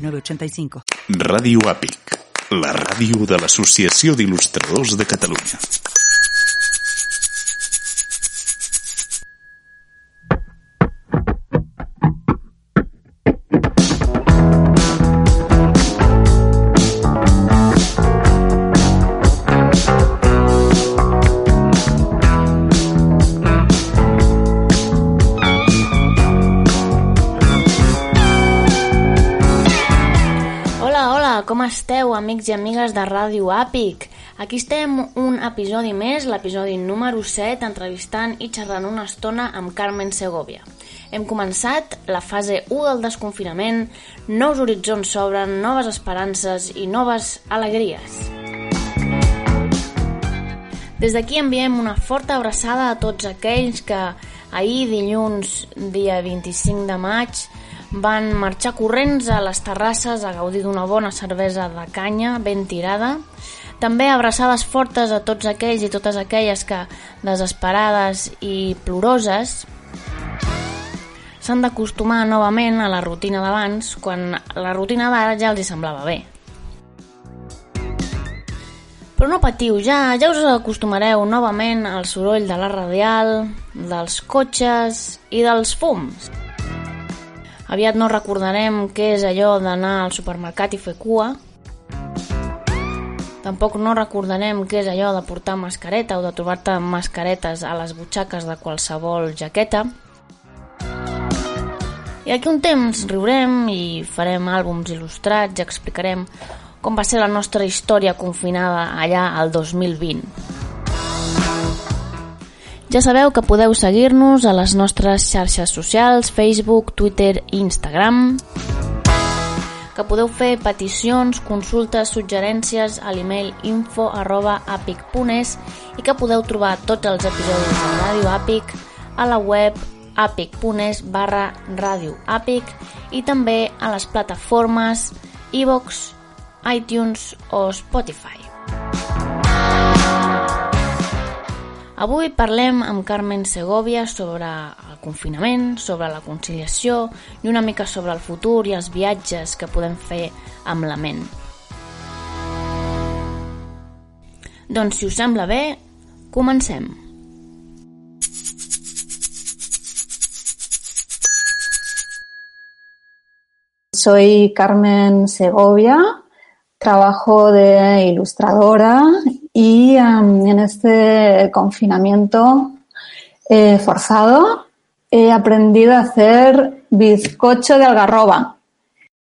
985. Ràdio APIC, la ràdio de l'Associació d'Il·lustradors de Catalunya. Com esteu, amics i amigues de Ràdio Àpic? Aquí estem un episodi més, l'episodi número 7, entrevistant i xerrant una estona amb Carmen Segovia. Hem començat la fase 1 del desconfinament, nous horitzons s'obren, noves esperances i noves alegries. Des d'aquí enviem una forta abraçada a tots aquells que ahir, dilluns, dia 25 de maig, van marxar corrents a les terrasses a gaudir d'una bona cervesa de canya ben tirada. També abraçades fortes a tots aquells i totes aquelles que, desesperades i ploroses, s'han d'acostumar novament a la rutina d'abans, quan la rutina d'ara ja els hi semblava bé. Però no patiu, ja, ja us acostumareu novament al soroll de la radial, dels cotxes i dels fums. Aviat no recordarem què és allò d'anar al supermercat i fer cua. Tampoc no recordarem què és allò de portar mascareta o de trobar-te mascaretes a les butxaques de qualsevol jaqueta. I aquí un temps riurem i farem àlbums il·lustrats i explicarem com va ser la nostra història confinada allà al 2020. Ja sabeu que podeu seguir-nos a les nostres xarxes socials, Facebook, Twitter i Instagram, que podeu fer peticions, consultes, suggerències a l'email info arroba apic.es i que podeu trobar tots els episodis de Ràdio Àpic a la web apic.es barra Ràdio Àpic i també a les plataformes iVox, iTunes o Spotify. Avui parlem amb Carmen Segovia sobre el confinament, sobre la conciliació i una mica sobre el futur i els viatges que podem fer amb la ment. Doncs, si us sembla bé, comencem. Soy Carmen Segovia, trabajo de ilustradora y um, en este confinamiento eh, forzado he aprendido a hacer bizcocho de algarroba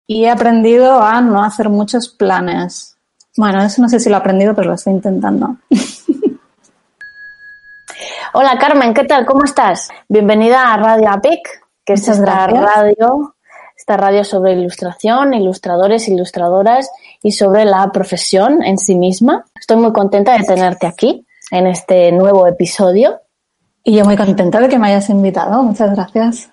y he aprendido a no hacer muchos planes. Bueno, eso no sé si lo he aprendido, pero lo estoy intentando. Hola Carmen, ¿qué tal? ¿Cómo estás? Bienvenida a Radio APIC, que es esta radio esta radio sobre ilustración, ilustradores, ilustradoras y sobre la profesión en sí misma. Estoy muy contenta de tenerte aquí en este nuevo episodio. Y yo muy contenta de que me hayas invitado. Muchas gracias.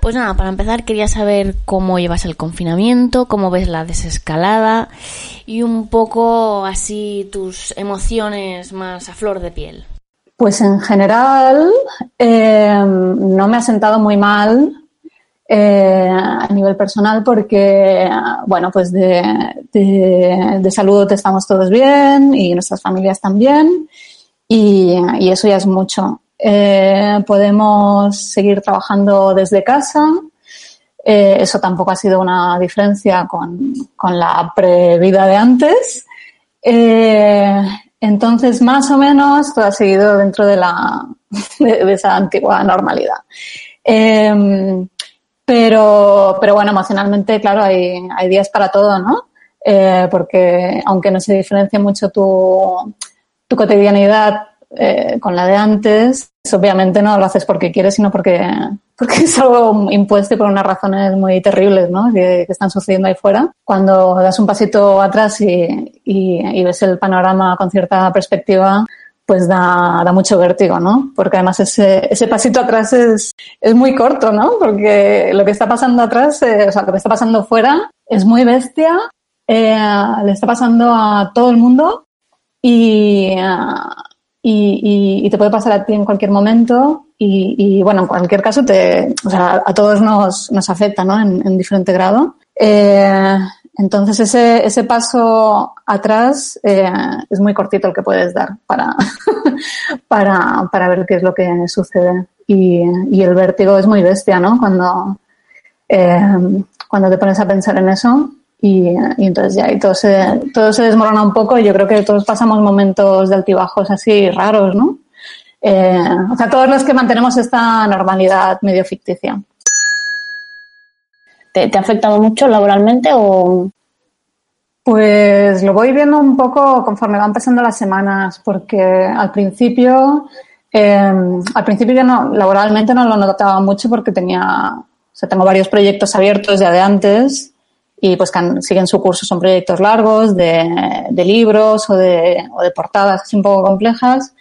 Pues nada, para empezar quería saber cómo llevas el confinamiento, cómo ves la desescalada y un poco así tus emociones más a flor de piel. Pues en general eh, no me ha sentado muy mal eh, a nivel personal porque, bueno, pues de, de, salud estamos todos bien y nuestras familias también y, y eso ya es mucho. Eh, podemos seguir trabajando desde casa. eso tampoco ha sido una diferencia con, con la previda de antes. Entonces, más o menos, todo ha seguido dentro de, la, de, esa antigua normalidad. Pero, pero bueno, emocionalmente, claro, hay, días para todo, ¿no? Eh, porque aunque no se diferencie mucho tu, tu cotidianidad eh, con la de antes, obviamente no lo haces porque quieres, sino porque, porque es algo impuesto por unas razones muy terribles ¿no? que, están sucediendo ahí fuera. Cuando das un pasito atrás y, y, ves el panorama con cierta perspectiva, pues da, da mucho vértigo, ¿no? Porque además ese, ese pasito atrás es, es muy corto, ¿no? Porque lo que está pasando atrás, eh, o sea, lo que está pasando fuera es muy bestia, eh, le está pasando a todo el mundo y, y, y, te puede pasar a ti en cualquier momento y, y, bueno, en cualquier caso te, o sea, a todos nos, nos afecta, ¿no? En, en diferente grado. Eh, entonces ese, ese paso atrás eh, es muy cortito el que puedes dar para, para, para ver qué es lo que sucede. Y, y el vértigo es muy bestia, ¿no? Cuando, eh, cuando te pones a pensar en eso y, y, entonces ya y todo se, todo se desmorona un poco y yo creo que todos pasamos momentos de altibajos así raros, ¿no? Eh, o sea, todos los que mantenemos esta normalidad medio ficticia. ¿Te, ¿Te, ha afectado mucho laboralmente o...? Pues lo voy viendo un poco conforme van pasando las semanas, porque al principio, eh, al principio yo no, laboralmente no lo notaba mucho porque tenía, o sea, tengo varios proyectos abiertos ya de antes y pues que siguen su curso, son proyectos largos de, libros o de, o de portadas un poco complejas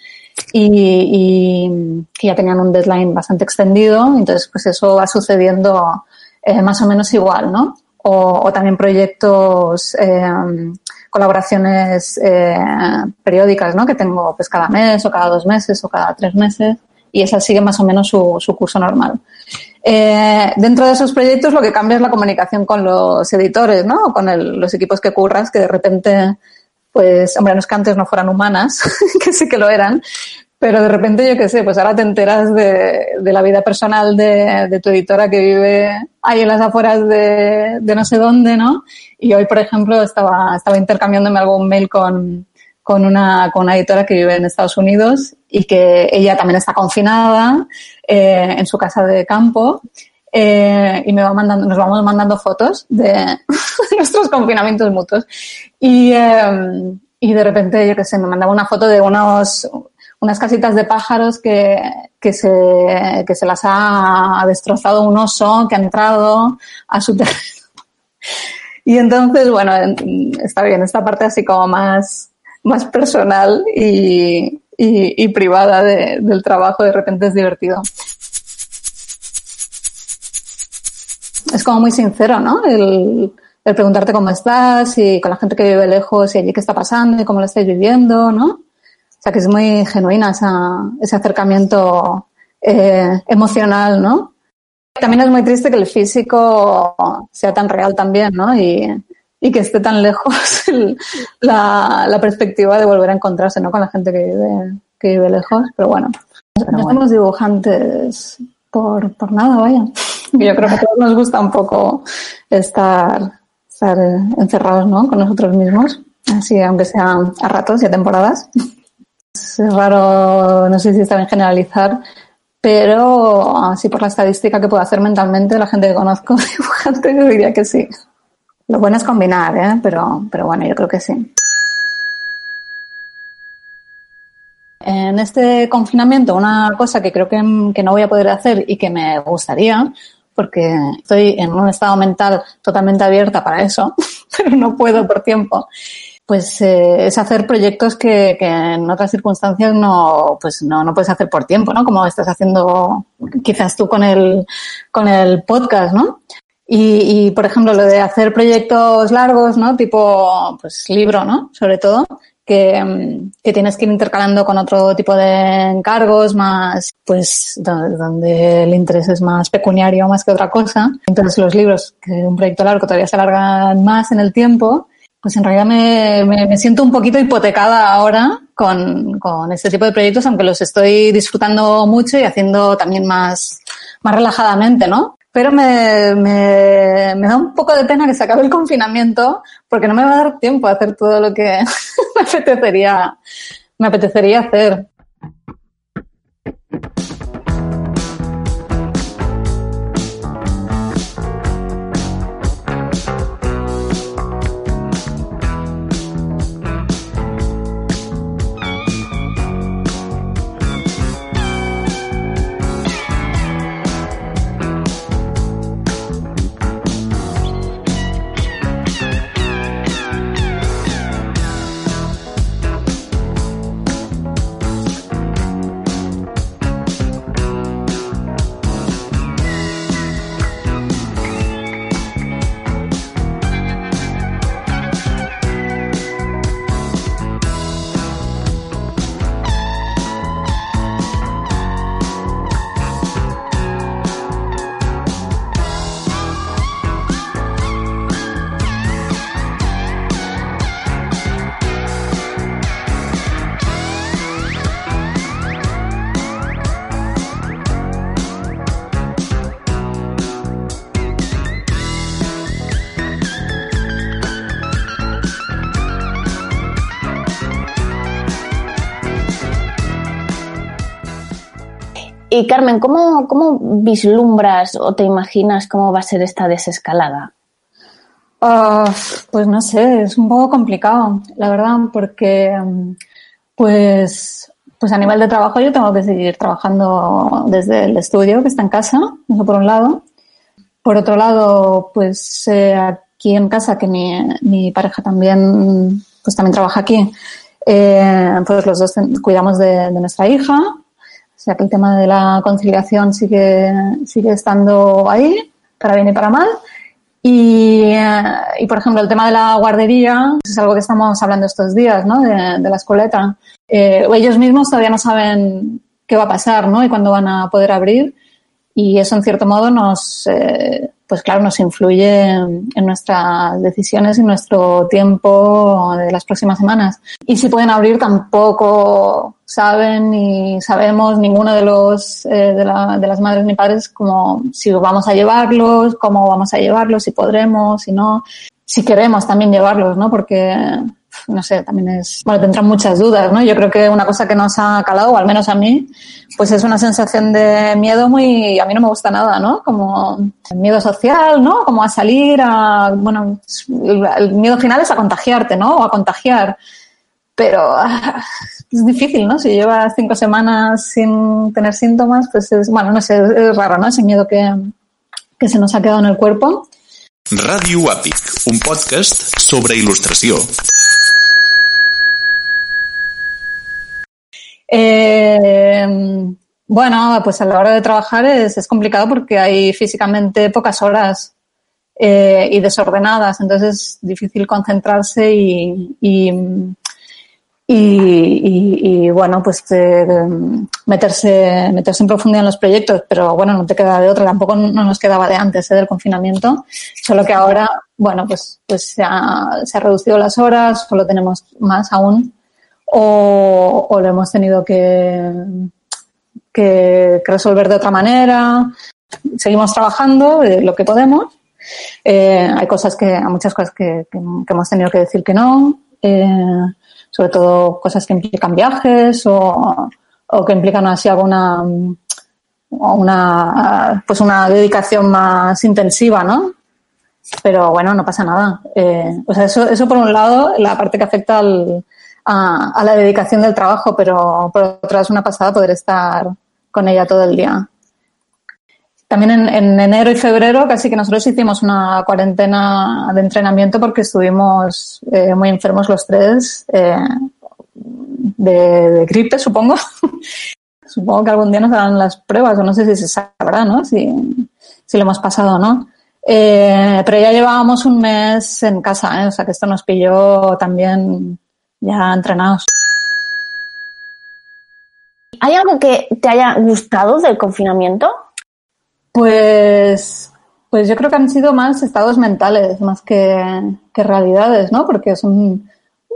y, que ya tenían un deadline bastante extendido, entonces pues eso va sucediendo eh, más o menos igual, ¿no? O, también proyectos, eh, colaboraciones eh, periódicas, ¿no? Que tengo pues cada mes o cada dos meses o cada tres meses y esa sigue más o menos su, curso normal. Eh, dentro de esos proyectos lo que cambia es la comunicación con los editores, ¿no? Con los equipos que curras, que de repente pues, hombre, no es que antes no fueran humanas, que sí que lo eran, pero de repente, yo qué sé, pues ahora te enteras de, de la vida personal de, de, tu editora que vive ahí en las afueras de, de, no sé dónde, ¿no? Y hoy, por ejemplo, estaba, estaba intercambiándome algún mail con, con, una, con una editora que vive en Estados Unidos y que ella también está confinada eh, en su casa de campo eh, y me va mandando, nos vamos mandando fotos de nuestros confinamientos mutuos. Y, eh, y de repente, yo qué sé, me mandaba una foto de unos, unas casitas de pájaros que, que, se, que se las ha destrozado un oso que ha entrado a su terreno. Y entonces, bueno, está bien, esta parte así como más, más personal y, y, privada de, del trabajo de repente es divertido. es como muy sincero, ¿no? El, el, preguntarte cómo estás y con la gente que vive lejos y allí qué está pasando y cómo lo estáis viviendo, ¿no? Sea, que es muy genuina esa, ese acercamiento eh, emocional, ¿no? También es muy triste que el físico sea tan real también, ¿no? Y, y que esté tan lejos el, la, la, perspectiva de volver a encontrarse, ¿no? Con la gente que vive, que vive lejos. Pero bueno, no somos dibujantes por, por nada, vaya. Yo creo que a todos nos gusta un poco estar, estar encerrados ¿no? con nosotros mismos, así aunque sea a ratos y a temporadas. Es raro, no sé si está bien generalizar, pero así por la estadística que puedo hacer mentalmente, la gente que conozco dibujante, yo diría que sí. Lo bueno es combinar, ¿eh? pero, pero bueno, yo creo que sí. En este confinamiento, una cosa que creo que, que, no voy a poder hacer y que me gustaría porque estoy en un estado mental totalmente abierta para eso, pero no puedo por tiempo. Pues eh, es hacer proyectos que, que, en otras circunstancias no, pues no, no puedes hacer por tiempo, ¿no? Como estás haciendo quizás tú con el, con el podcast, ¿no? Y, y, por ejemplo, lo de hacer proyectos largos, ¿no? Tipo, pues libro, ¿no? Sobre todo, que, que, tienes que ir intercalando con otro tipo de encargos más, pues, donde, el interés es más pecuniario más que otra cosa. Entonces los libros, que un proyecto largo todavía se alargan más en el tiempo, pues en realidad me, me, siento un poquito hipotecada ahora con, con este tipo de proyectos, aunque los estoy disfrutando mucho y haciendo también más, más relajadamente, ¿no? pero me, me, me, da un poco de pena que se acabe el confinamiento porque no me va a dar tiempo a hacer todo lo que me apetecería, me apetecería hacer. Y Carmen, ¿cómo, ¿cómo vislumbras o te imaginas cómo va a ser esta desescalada? Uh, pues no sé, es un poco complicado, la verdad, porque pues, pues a nivel de trabajo yo tengo que seguir trabajando desde el estudio que está en casa, eso por un lado. Por otro lado, pues eh, aquí en casa, que mi, pareja también, pues también trabaja aquí, eh, pues los dos cuidamos de, nuestra hija, sea que el tema de la conciliación sigue, sigue estando ahí, para bien y para mal. Y, eh, y, por ejemplo, el tema de la guardería es algo que estamos hablando estos días, ¿no? De, de la escoleta. Eh, ellos mismos todavía no saben qué va a pasar, ¿no? Y cuándo van a poder abrir. Y eso, en cierto modo, nos, eh, pues claro, nos influye en nuestras decisiones y nuestro tiempo de las próximas semanas. Y si pueden abrir tampoco saben ni sabemos ninguno de los eh, de, la, de, las madres ni padres como si vamos a llevarlos, cómo vamos a llevarlos, si podremos, si no, si queremos también llevarlos, ¿no? Porque no sé, también es, bueno, tendrán muchas dudas, ¿no? Yo creo que una cosa que nos ha calado, o al menos a mí, pues es una sensación de miedo muy, a mí no me gusta nada, ¿no? Como miedo social, ¿no? Como a salir, a, bueno, el miedo final es a contagiarte, ¿no? O a contagiar. Pero es difícil, ¿no? Si llevas cinco semanas sin tener síntomas, pues es, bueno, no sé, es raro, ¿no? Ese miedo que, que se nos ha quedado en el cuerpo. Ràdio Àpic, un podcast sobre il·lustració. Eh, bueno, pues a la hora de trabajar es, complicado porque hay físicamente pocas horas eh, y desordenadas, entonces es difícil concentrarse y, y, y, y bueno, pues eh, meterse, meterse en profundidad en los proyectos, pero bueno, no te queda de otra, tampoco no nos quedaba de antes ¿eh? del confinamiento, solo que ahora, bueno, pues, pues se, ha, se ha reducido las horas, solo tenemos más aún o, lo hemos tenido que, que, resolver de otra manera. Seguimos trabajando de lo que podemos. Eh, hay cosas que, hay muchas cosas que, hemos tenido que decir que no, eh, sobre todo cosas que implican viajes o, o que implican así alguna una pues una dedicación más intensiva, ¿no? Pero bueno, no pasa nada. Eh, o sea, eso, eso por un lado, la parte que afecta al, a, la dedicación del trabajo, pero por otra es una pasada poder estar con ella todo el día. También en, en, enero y febrero casi que nosotros hicimos una cuarentena de entrenamiento porque estuvimos eh, muy enfermos los tres eh, de, de, gripe, supongo. supongo que algún día nos harán las pruebas o no sé si se sabrá, ¿no? Si, si lo hemos pasado o no. Eh, pero ya llevábamos un mes en casa, o sea que esto nos pilló también ya entrenados. ¿Hay algo que te haya gustado del confinamiento? Pues, pues yo creo que han sido más estados mentales, más que, realidades, ¿no? Porque son,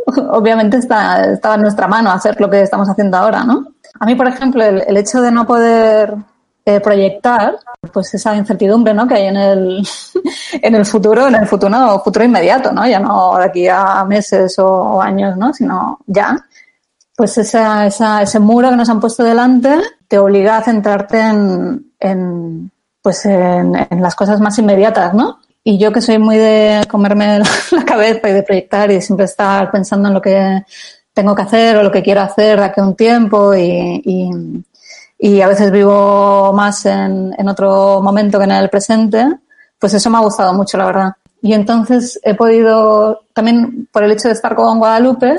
obviamente está, está en nuestra mano hacer lo que estamos haciendo ahora, ¿no? A mí, por ejemplo, el hecho de no poder eh, proyectar, pues esa incertidumbre, ¿no? Que hay en el, en el futuro, en el futuro, futuro inmediato, ¿no? Ya no de aquí a meses o, o años, ¿no? Sino ya. Pues esa, esa, ese muro que nos han puesto delante te obliga a centrarte en, en pues en, en, las cosas más inmediatas, ¿no? Y yo que soy muy de comerme la cabeza y de proyectar y siempre estar pensando en lo que tengo que hacer o lo que quiero hacer de aquí a un tiempo y, y, y a veces vivo más en, en, otro momento que en el presente, pues eso me ha gustado mucho, la verdad. Y entonces he podido, también por el hecho de estar con Guadalupe,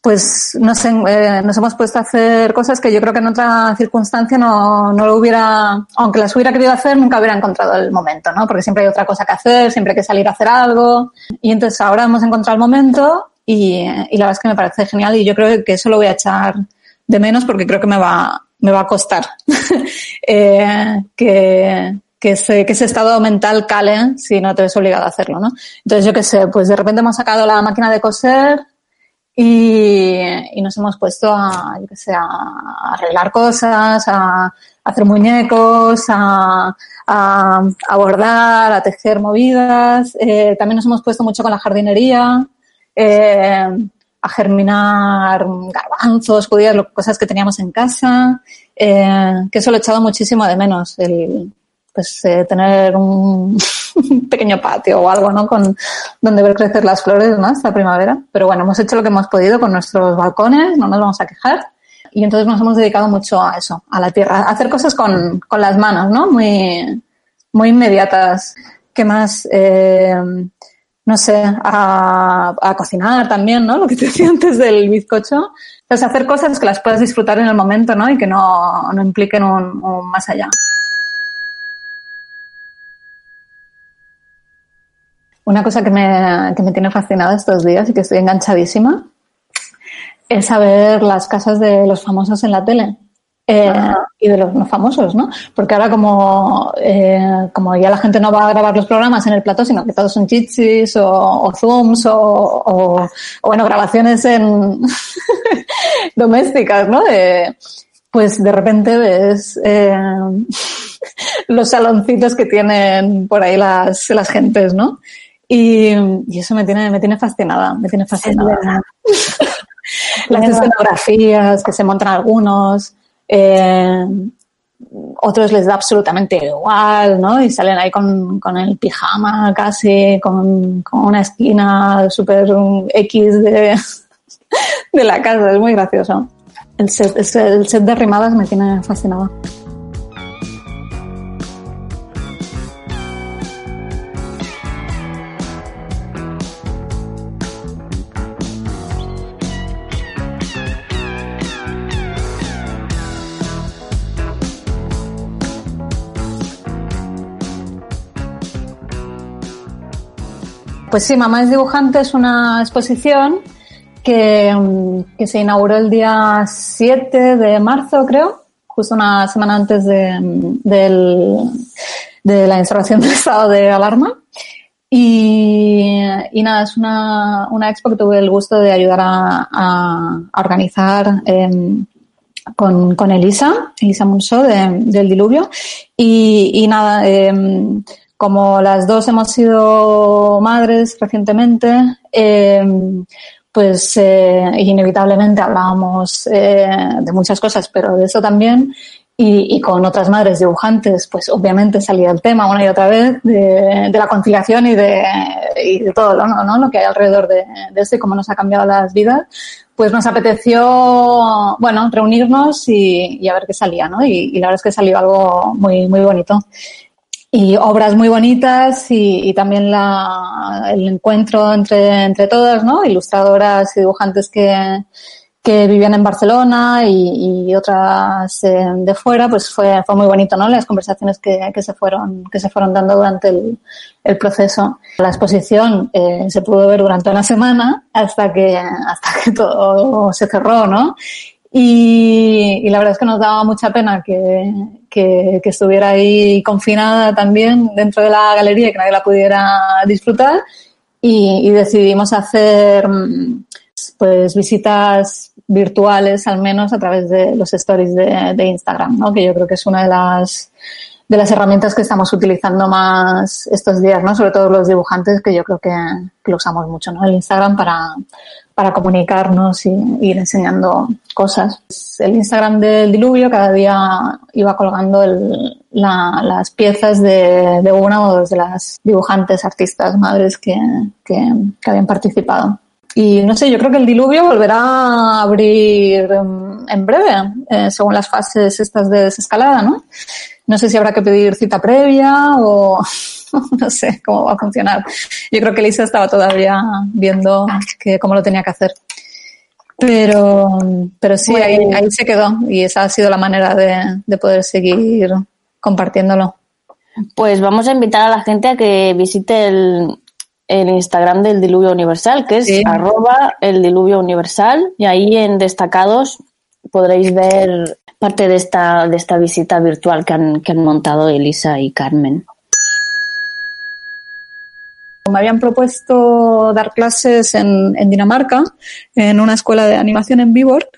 pues nos, eh, nos hemos puesto a hacer cosas que yo creo que en otra circunstancia no, no lo hubiera, aunque las hubiera querido hacer, nunca hubiera encontrado el momento, ¿no? Porque siempre hay otra cosa que hacer, siempre hay que salir a hacer algo. Y entonces ahora hemos encontrado el momento y, y la verdad es que me parece genial y yo creo que eso lo voy a echar de menos porque creo que me va, me va a costar eh, que, que, ese, estado mental cale si no te ves obligado a hacerlo, ¿no? Entonces yo qué sé, pues de repente hemos sacado la máquina de coser, y, nos hemos puesto a, yo que sé, a arreglar cosas, a, a hacer muñecos, a, a, a, bordar, a tejer movidas. Eh, también nos hemos puesto mucho con la jardinería, eh, a germinar garbanzos, judías, cosas que teníamos en casa, eh, que eso lo he echado muchísimo de menos, el pues eh, tener un pequeño patio o algo, ¿no? Con donde ver crecer las flores, ¿no? Esta primavera. Pero bueno, hemos hecho lo que hemos podido con nuestros balcones, no nos vamos a quejar. Y entonces nos hemos dedicado mucho a eso, a la tierra, a hacer cosas con, con las manos, ¿no? Muy, muy inmediatas. ¿Qué más? Eh, no sé, a, a, cocinar también, ¿no? Lo que te decía antes del bizcocho. Pues hacer cosas que las puedas disfrutar en el momento, ¿no? Y que no, no impliquen un, un más allá. Una cosa que me, que me tiene fascinada estos días y que estoy enganchadísima es saber las casas de los famosos en la tele. Eh, y de los no famosos, ¿no? Porque ahora como, eh, como ya la gente no va a grabar los programas en el plató, sino que todos son chichis o, o zooms o, o, o, bueno, grabaciones en domésticas, ¿no? De, pues de repente ves eh, los saloncitos que tienen por ahí las, las gentes, ¿no? Y, y, eso me tiene, me tiene fascinada, me tiene fascinada. Las escenografías que se montan algunos, eh, otros les da absolutamente igual, ¿no? Y salen ahí con, con el pijama casi, con, con una esquina súper X de, de la casa, es muy gracioso. El set, el set, de rimadas me tiene fascinada. Pues sí, Mamá es dibujante es una exposición que, que, se inauguró el día 7 de marzo, creo, justo una semana antes de, del, de la instalación del estado de alarma. Y, nada, es una, una, expo que tuve el gusto de ayudar a, a, organizar eh, con, con, Elisa, Elisa Monso de, del Diluvio. Y, nada, eh, como las dos hemos sido madres recientemente, eh, pues eh, inevitablemente hablábamos eh, de muchas cosas, pero de eso también. Y, con otras madres dibujantes, pues obviamente salía el tema una y otra vez de, la conciliación y de, todo ¿no? ¿no? lo que hay alrededor de, de eso y cómo nos ha cambiado las vidas. Pues nos apeteció, bueno, reunirnos y, a ver qué salía, ¿no? Y, y, la verdad es que salió algo muy, muy bonito y obras muy bonitas y, también la, el encuentro entre, entre todas, ¿no? Ilustradoras y dibujantes que, que vivían en Barcelona y, y otras eh, de fuera, pues fue, fue muy bonito, ¿no? Las conversaciones que, que, se fueron, que se fueron dando durante el, el proceso. La exposición eh, se pudo ver durante una semana hasta que, hasta que todo se cerró, ¿no? Y, la verdad es que nos daba mucha pena que, que, que, estuviera ahí confinada también dentro de la galería y que nadie la pudiera disfrutar. Y, y decidimos hacer pues visitas virtuales al menos a través de los stories de, de Instagram, ¿no? que yo creo que es una de las de las herramientas que estamos utilizando más estos días, ¿no? Sobre todo los dibujantes, que yo creo que, que lo usamos mucho, ¿no? El Instagram para, para comunicarnos y, ir enseñando cosas. El Instagram del diluvio cada día iba colgando las piezas de, de, una o dos de las dibujantes, artistas, madres que, que, que habían participado. Y no sé, yo creo que el diluvio volverá a abrir en breve, eh, según las fases estas de desescalada, ¿no? No sé si habrá que pedir cita previa o no sé cómo va a funcionar. Yo creo que Lisa estaba todavía viendo que, cómo lo tenía que hacer. Pero, pero sí, ahí, ahí se quedó y esa ha sido la manera de, de poder seguir compartiéndolo. Pues vamos a invitar a la gente a que visite el, el Instagram del Diluvio Universal, que es sí. arroba el Diluvio Universal, y ahí en destacados podréis ver parte de esta, de esta visita virtual que han, que han montado Elisa y Carmen. Me habían propuesto dar clases en, en Dinamarca, en una escuela de animación en Viborg,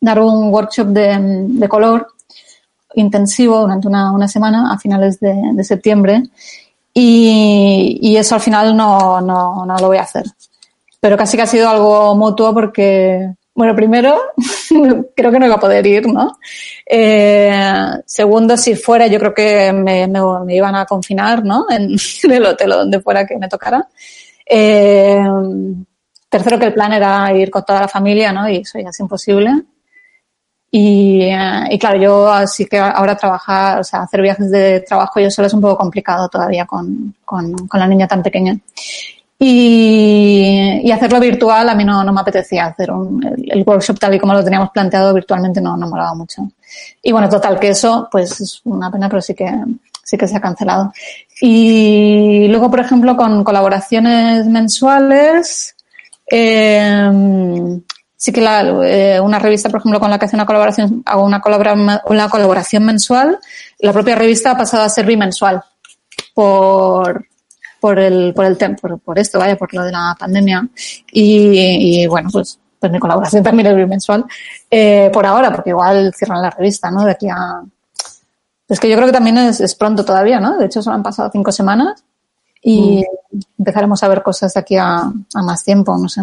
dar un workshop de, de color intensivo durante una, una, semana a finales de, de septiembre y, y, eso al final no, no, no, lo voy a hacer. pero casi que ha sido algo mutuo porque, bueno, primero, creo que no iba a poder ir, ¿no? Eh, segundo, si fuera, yo creo que me, me, iban a confinar, ¿no? En, el hotel o donde fuera que me tocara. Eh, tercero, que el plan era ir con toda la familia, ¿no? Y eso ya es imposible. Y, eh, y, claro, yo así que ahora trabajar, o sea, hacer viajes de trabajo yo solo es un poco complicado todavía con, con, con la niña tan pequeña. Y, y, hacerlo virtual a mí no, no me apetecía hacer un, el, workshop tal y como lo teníamos planteado virtualmente no, no molaba mucho. Y bueno, total que eso, pues es una pena, pero sí que, sí que se ha cancelado. Y luego, por ejemplo, con colaboraciones mensuales, eh, sí que la, eh, una revista, por ejemplo, con la que hace una colaboración, hago una, una colaboración mensual, la propia revista ha pasado a ser bimensual por, por el, por el por, por esto, vaya, por lo de la pandemia. Y, y bueno, pues, pues mi colaboración también es bimensual, eh, por ahora, porque igual cierran la revista, ¿no? De aquí a, es que yo creo que también es, es pronto todavía, ¿no? De hecho, solo han pasado cinco semanas y mm. empezaremos a ver cosas de aquí a, a, más tiempo, no sé.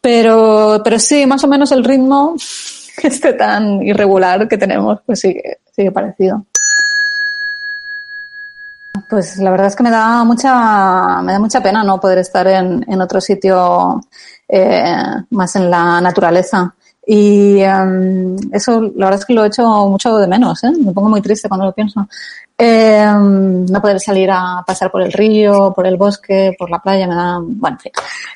Pero, pero sí, más o menos el ritmo este tan irregular que tenemos, pues sigue, sigue parecido. Pues la verdad es que me da mucha, me da mucha pena no poder estar en, en otro sitio eh, más en la naturaleza. Y um, eso, la verdad es que lo he hecho mucho de menos, ¿eh? Me pongo muy triste cuando lo pienso. Eh, no poder salir a pasar por el río, por el bosque, por la playa, me da, bueno, en fin,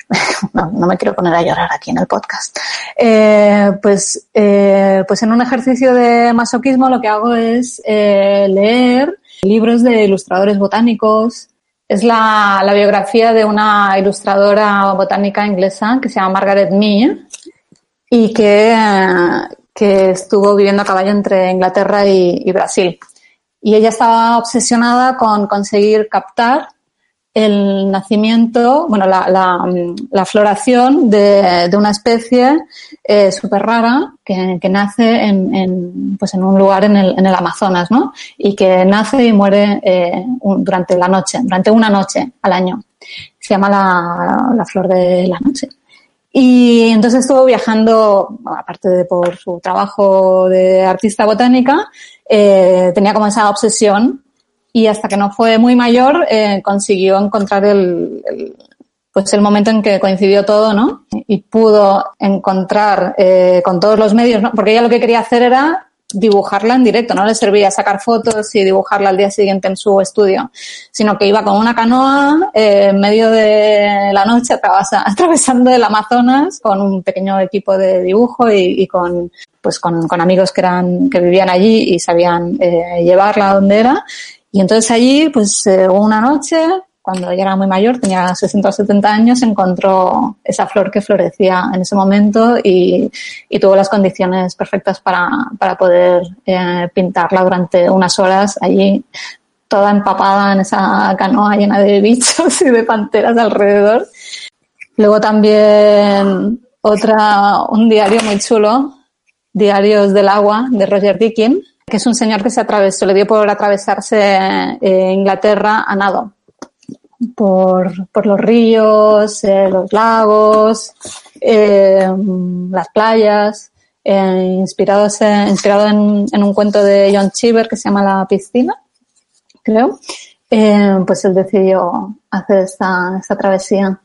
no, no me quiero poner a llorar aquí en el podcast. Eh, pues, eh, pues en un ejercicio de masoquismo lo que hago es eh, leer libros de ilustradores botánicos. Es la, biografía de una ilustradora botánica inglesa que se llama Margaret Mee y que, que estuvo viviendo a caballo entre Inglaterra y Brasil y ella estaba obsesionada con conseguir captar el nacimiento, bueno, la, la, floración de, de, una especie eh, súper rara que, que nace en, en, pues en un lugar en el, en el Amazonas, ¿no? Y que nace y muere eh, durante la noche, durante una noche al año. Se llama la, la flor de la noche. Y entonces estuvo viajando, aparte de por su trabajo de artista botánica, eh, tenía como esa obsesión y hasta que no fue muy mayor eh, consiguió encontrar el, pues el momento en que coincidió todo, ¿no? Y pudo encontrar eh, con todos los medios, ¿no? Porque ella lo que quería hacer era dibujarla en directo, no le servía sacar fotos y dibujarla al día siguiente en su estudio, sino que iba con una canoa eh, en medio de la noche atravesa, atravesando el Amazonas con un pequeño equipo de dibujo y, y con pues con, con, amigos que eran que vivían allí y sabían eh, llevarla a donde era y entonces allí pues eh, una noche cuando ella era muy mayor, tenía 60 o 70 años, encontró esa flor que florecía en ese momento y, y tuvo las condiciones perfectas para, para poder eh, pintarla durante unas horas allí, toda empapada en esa canoa llena de bichos y de panteras alrededor. Luego también otra, un diario muy chulo, Diarios del Agua, de Roger Dickin, que es un señor que se atravesó, le dio por atravesarse eh, Inglaterra a nado por, por los ríos, eh, los lagos, eh, las playas, eh, inspirado en, en, un cuento de John Cheever que se llama La piscina, creo, eh, pues él decidió hacer esta, esta travesía.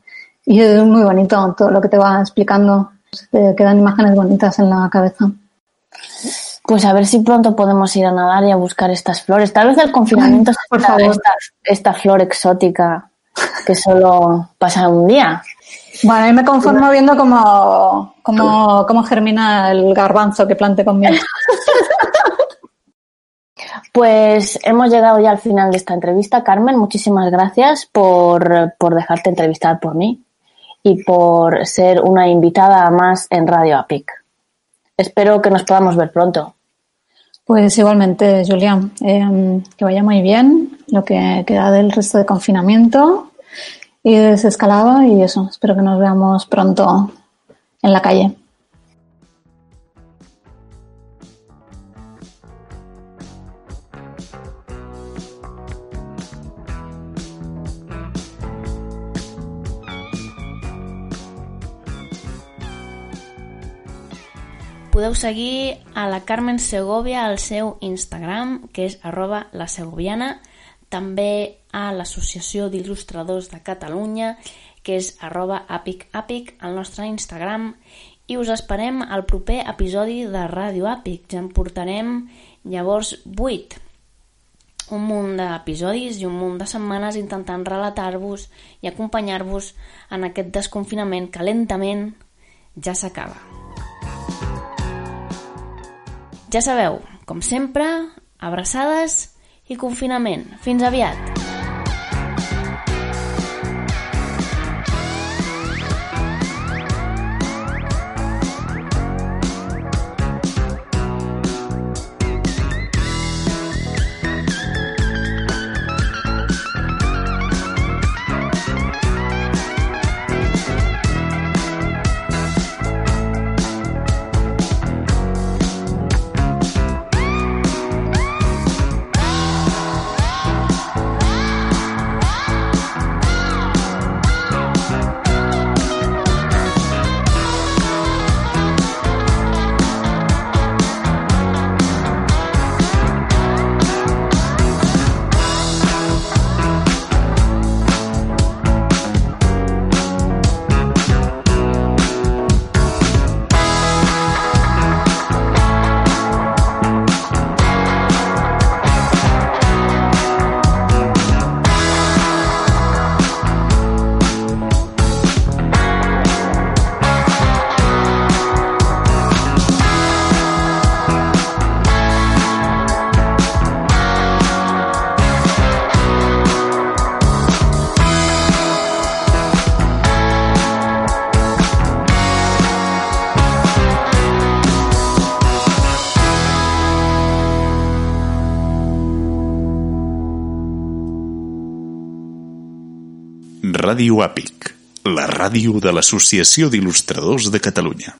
Y es muy bonito todo lo que te va explicando. Quedan imágenes bonitas en la cabeza. Pues a ver si pronto podemos ir a nadar y a buscar estas flores. Tal vez el confinamiento Ay, por favor. Esta, esta, flor exótica que solo pasa un día. Bueno, mí me conformo viendo cómo, cómo, cómo germina el garbanzo que plante conmigo. Pues hemos llegado ya al final de esta entrevista. Carmen, muchísimas gracias por, por dejarte entrevistar por mí y por ser una invitada más en Radio APIC. Espero que nos podamos ver pronto. Pues igualmente, Julián, eh, que vaya muy bien lo que queda del resto de confinamiento y desescalado y eso, espero que nos veamos pronto en la calle. Podeu seguir a la Carmen Segovia al seu Instagram, que és arroba la segoviana, també a l'Associació d'Il·lustradors de Catalunya, que és arroba apicapic al nostre Instagram, i us esperem al proper episodi de Ràdio Àpic. Ja en portarem llavors 8 un munt d'episodis i un munt de setmanes intentant relatar-vos i acompanyar-vos en aquest desconfinament que lentament ja s'acaba. Ja sabeu, com sempre, abraçades i confinament. Fins aviat! Ràdio Àpic, la ràdio de l'Associació d'Il·lustradors de Catalunya.